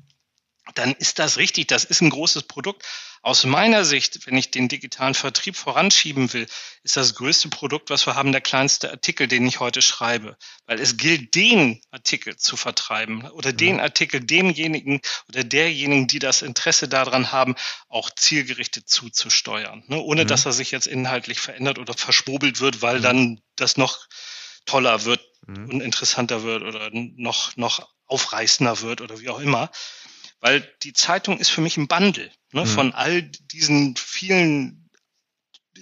Dann ist das richtig, das ist ein großes Produkt. Aus meiner Sicht, wenn ich den digitalen Vertrieb voranschieben will, ist das größte Produkt, was wir haben, der kleinste Artikel, den ich heute schreibe. Weil es gilt, den Artikel zu vertreiben oder den mhm. Artikel demjenigen oder derjenigen, die das Interesse daran haben, auch zielgerichtet zuzusteuern. Ne? Ohne mhm. dass er sich jetzt inhaltlich verändert oder verschwobelt wird, weil mhm. dann das noch toller wird mhm. und interessanter wird oder noch, noch aufreißender wird oder wie auch immer. Weil die Zeitung ist für mich ein Bundle ne, mhm. von all diesen vielen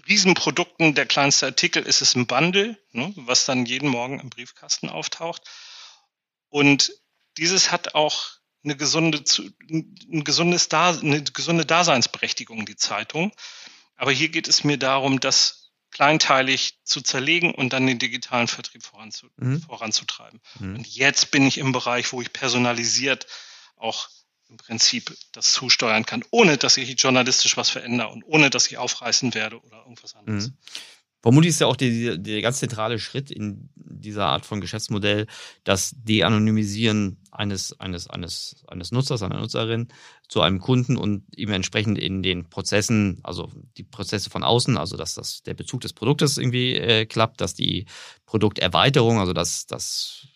Riesenprodukten. Der kleinste Artikel ist es ein Bundle, ne, was dann jeden Morgen im Briefkasten auftaucht. Und dieses hat auch eine gesunde, ein gesundes da, eine gesunde Daseinsberechtigung, die Zeitung. Aber hier geht es mir darum, das kleinteilig zu zerlegen und dann den digitalen Vertrieb voranzu, mhm. voranzutreiben. Mhm. Und jetzt bin ich im Bereich, wo ich personalisiert auch im Prinzip das zusteuern kann, ohne dass ich journalistisch was verändere und ohne dass ich aufreißen werde oder irgendwas anderes. Mhm. Vermutlich ist ja auch der, der ganz zentrale Schritt in dieser Art von Geschäftsmodell das De-Anonymisieren eines, eines, eines, eines Nutzers, einer Nutzerin zu einem Kunden und ihm entsprechend in den Prozessen, also die Prozesse von außen, also dass das, der Bezug des Produktes irgendwie äh, klappt, dass die Produkterweiterung, also dass das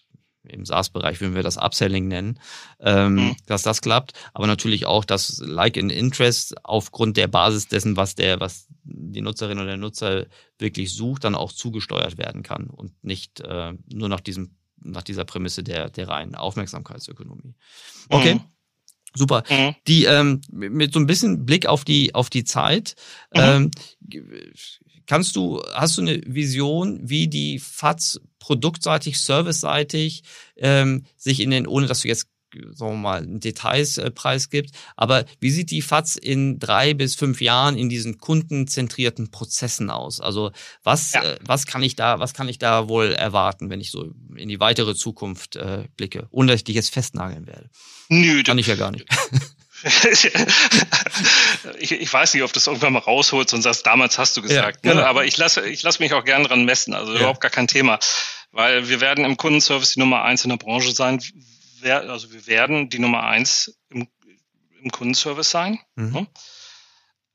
im SaaS-Bereich würden wir das Upselling nennen, ähm, mhm. dass das klappt. Aber natürlich auch das Like in Interest aufgrund der Basis dessen, was der, was die Nutzerin oder der Nutzer wirklich sucht, dann auch zugesteuert werden kann und nicht äh, nur nach diesem, nach dieser Prämisse der, der reinen Aufmerksamkeitsökonomie. Okay. Mhm. Super. Mhm. Die ähm, mit so ein bisschen Blick auf die auf die Zeit. Mhm. Ähm, Kannst du, hast du eine Vision, wie die FATS produktseitig, serviceseitig ähm, sich in den, ohne dass du jetzt sagen wir mal, einen Detailspreis gibt. Aber wie sieht die FATS in drei bis fünf Jahren in diesen kundenzentrierten Prozessen aus? Also was, ja. äh, was kann ich da, was kann ich da wohl erwarten, wenn ich so in die weitere Zukunft äh, blicke, ohne dass ich dich jetzt festnageln werde? Nö, kann ich ja gar nicht. ich, ich weiß nicht, ob du es irgendwann mal rausholst und sagst, damals hast du gesagt. Ja, ne? genau. Aber ich lasse ich lasse mich auch gern dran messen, also ja. überhaupt gar kein Thema. Weil wir werden im Kundenservice die Nummer eins in der Branche sein. Also wir werden die Nummer eins im, im Kundenservice sein. Mhm. Ne?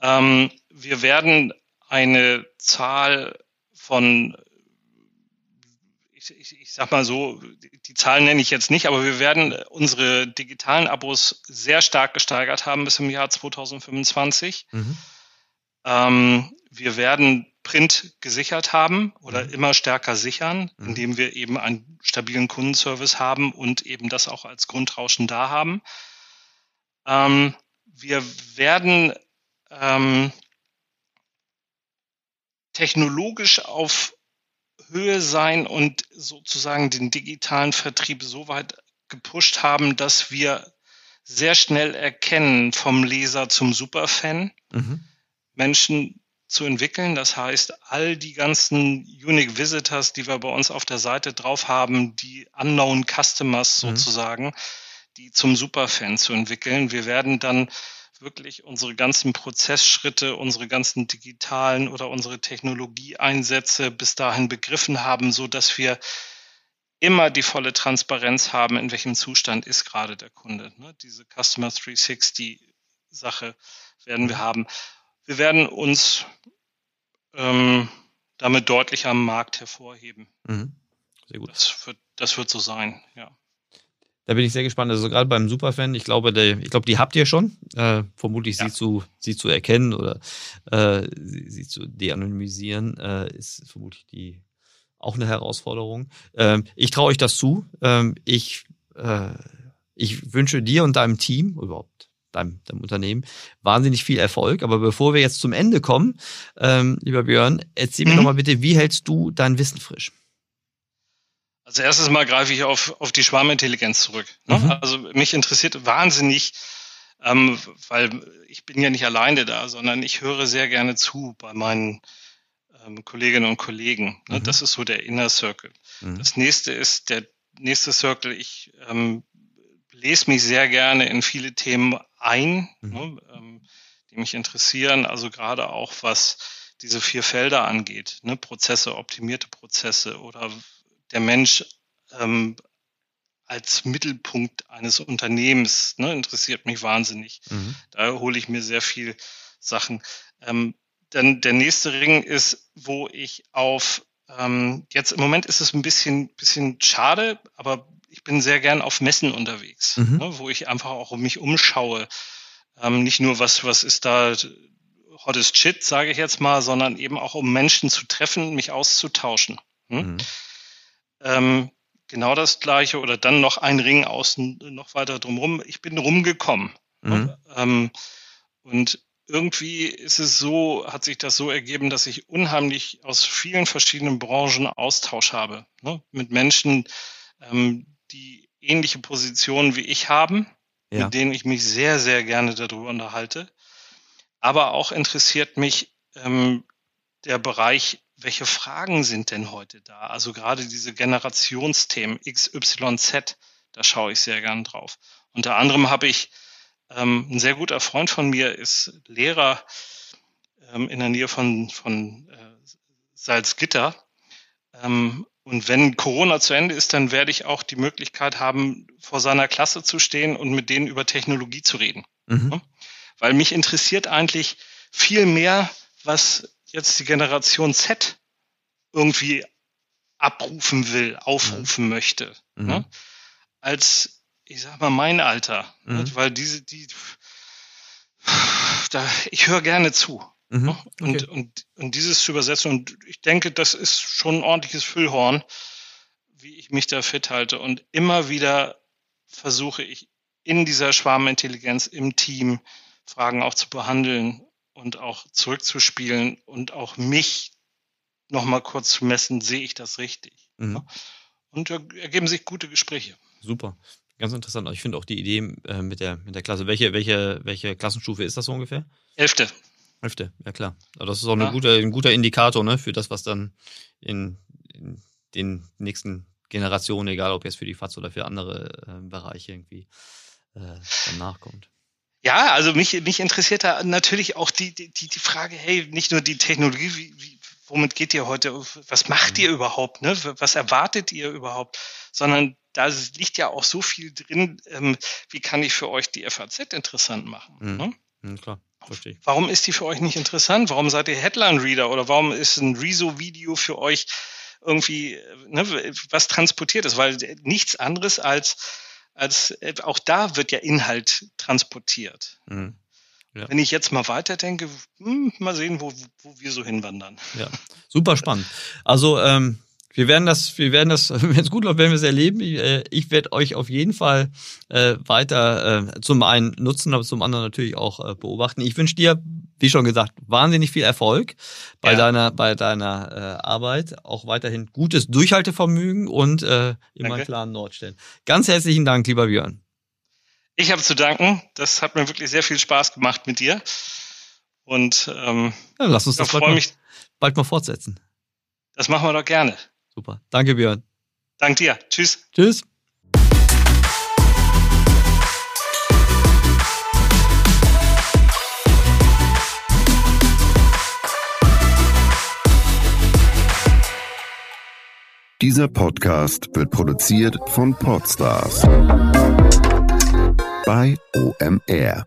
Ähm, wir werden eine Zahl von ich, ich sag mal so, die Zahlen nenne ich jetzt nicht, aber wir werden unsere digitalen Abos sehr stark gesteigert haben bis im Jahr 2025. Mhm. Ähm, wir werden Print gesichert haben oder mhm. immer stärker sichern, mhm. indem wir eben einen stabilen Kundenservice haben und eben das auch als Grundrauschen da haben. Ähm, wir werden ähm, technologisch auf Höhe sein und sozusagen den digitalen Vertrieb so weit gepusht haben, dass wir sehr schnell erkennen, vom Leser zum Superfan mhm. Menschen zu entwickeln. Das heißt, all die ganzen Unique Visitors, die wir bei uns auf der Seite drauf haben, die Unknown Customers mhm. sozusagen, die zum Superfan zu entwickeln. Wir werden dann wirklich unsere ganzen Prozessschritte, unsere ganzen digitalen oder unsere Technologieeinsätze bis dahin begriffen haben, so dass wir immer die volle Transparenz haben, in welchem Zustand ist gerade der Kunde. Ne? Diese Customer 360 Sache werden wir haben. Wir werden uns ähm, damit deutlich am Markt hervorheben. Mhm. Sehr gut. Das wird, das wird so sein, ja. Da bin ich sehr gespannt. Also gerade beim Superfan, ich glaube, der, ich glaube, die habt ihr schon. Äh, vermutlich ja. sie zu sie zu erkennen oder äh, sie, sie zu de-anonymisieren, äh, ist vermutlich die auch eine Herausforderung. Ähm, ich traue euch das zu. Ähm, ich äh, ich wünsche dir und deinem Team überhaupt deinem, deinem Unternehmen. Wahnsinnig viel Erfolg. Aber bevor wir jetzt zum Ende kommen, ähm, lieber Björn, erzähl mhm. mir doch mal bitte, wie hältst du dein Wissen frisch? Also erstes Mal greife ich auf, auf die Schwarmintelligenz zurück. Ne? Mhm. Also mich interessiert wahnsinnig, ähm, weil ich bin ja nicht alleine da, sondern ich höre sehr gerne zu bei meinen ähm, Kolleginnen und Kollegen. Ne? Mhm. Das ist so der Inner Circle. Mhm. Das nächste ist der nächste Circle. Ich ähm, lese mich sehr gerne in viele Themen ein, mhm. ne, ähm, die mich interessieren. Also gerade auch was diese vier Felder angeht, ne, Prozesse, optimierte Prozesse oder der Mensch ähm, als Mittelpunkt eines Unternehmens ne, interessiert mich wahnsinnig. Mhm. Da hole ich mir sehr viel Sachen. Ähm, dann der nächste Ring ist, wo ich auf ähm, jetzt im Moment ist es ein bisschen bisschen schade, aber ich bin sehr gern auf Messen unterwegs, mhm. ne, wo ich einfach auch mich umschaue. Ähm, nicht nur was, was ist da hottest Shit, sage ich jetzt mal, sondern eben auch um Menschen zu treffen, mich auszutauschen. Hm? Mhm. Ähm, genau das gleiche oder dann noch ein Ring außen noch weiter drumherum. Ich bin rumgekommen. Mhm. Ähm, und irgendwie ist es so, hat sich das so ergeben, dass ich unheimlich aus vielen verschiedenen Branchen Austausch habe. Ne? Mit Menschen, ähm, die ähnliche Positionen wie ich haben, ja. mit denen ich mich sehr, sehr gerne darüber unterhalte. Aber auch interessiert mich ähm, der Bereich, welche Fragen sind denn heute da? Also gerade diese Generationsthemen XYZ, da schaue ich sehr gern drauf. Unter anderem habe ich ähm, ein sehr guter Freund von mir, ist Lehrer ähm, in der Nähe von, von äh, Salzgitter. Ähm, und wenn Corona zu Ende ist, dann werde ich auch die Möglichkeit haben, vor seiner Klasse zu stehen und mit denen über Technologie zu reden. Mhm. Weil mich interessiert eigentlich viel mehr, was jetzt die Generation Z irgendwie abrufen will, aufrufen mhm. möchte, mhm. ne? als ich sag mal mein Alter, mhm. weil diese die da ich höre gerne zu. Mhm. Ne? Und, okay. und, und dieses zu übersetzen, und ich denke, das ist schon ein ordentliches Füllhorn, wie ich mich da fit halte. Und immer wieder versuche ich in dieser Schwarmintelligenz im Team Fragen auch zu behandeln und auch zurückzuspielen und auch mich nochmal kurz zu messen, sehe ich das richtig. Mhm. Und da ergeben sich gute Gespräche. Super. Ganz interessant. Ich finde auch die Idee äh, mit, der, mit der Klasse. Welche, welche, welche Klassenstufe ist das so ungefähr? Elfte. Elfte, ja klar. Aber das ist auch ja. gute, ein guter Indikator ne, für das, was dann in, in, den nächsten Generationen, egal ob jetzt für die FATS oder für andere äh, Bereiche irgendwie äh, dann nachkommt. Ja, also mich, mich interessiert da natürlich auch die, die, die Frage, hey, nicht nur die Technologie, wie, wie, womit geht ihr heute, was macht mhm. ihr überhaupt, ne? was erwartet ihr überhaupt, sondern da liegt ja auch so viel drin, ähm, wie kann ich für euch die FAZ interessant machen. Mhm. Ne? Mhm, klar. Verstehe. Warum ist die für euch nicht interessant? Warum seid ihr Headline-Reader oder warum ist ein Rezo-Video für euch irgendwie, ne, was transportiert ist? Weil nichts anderes als, als auch da wird ja Inhalt transportiert. Mhm. Ja. Wenn ich jetzt mal weiterdenke, hm, mal sehen, wo, wo wir so hinwandern. Ja, super spannend. Also ähm, wir werden das, wir werden das, wenn es gut läuft, werden wir es erleben. Ich, äh, ich werde euch auf jeden Fall äh, weiter äh, zum einen nutzen, aber zum anderen natürlich auch äh, beobachten. Ich wünsche dir, wie schon gesagt, wahnsinnig viel Erfolg bei ja. deiner, bei deiner äh, Arbeit. Auch weiterhin gutes Durchhaltevermögen und äh, immer einen klaren Nordstellen. Ganz herzlichen Dank, lieber Björn. Ich habe zu danken. Das hat mir wirklich sehr viel Spaß gemacht mit dir. Und ähm, ja, lass uns das bald mal, bald mal fortsetzen. Das machen wir doch gerne. Super. Danke, Björn. Dank dir. Tschüss. Tschüss. Dieser Podcast wird produziert von Podstars bei OMR.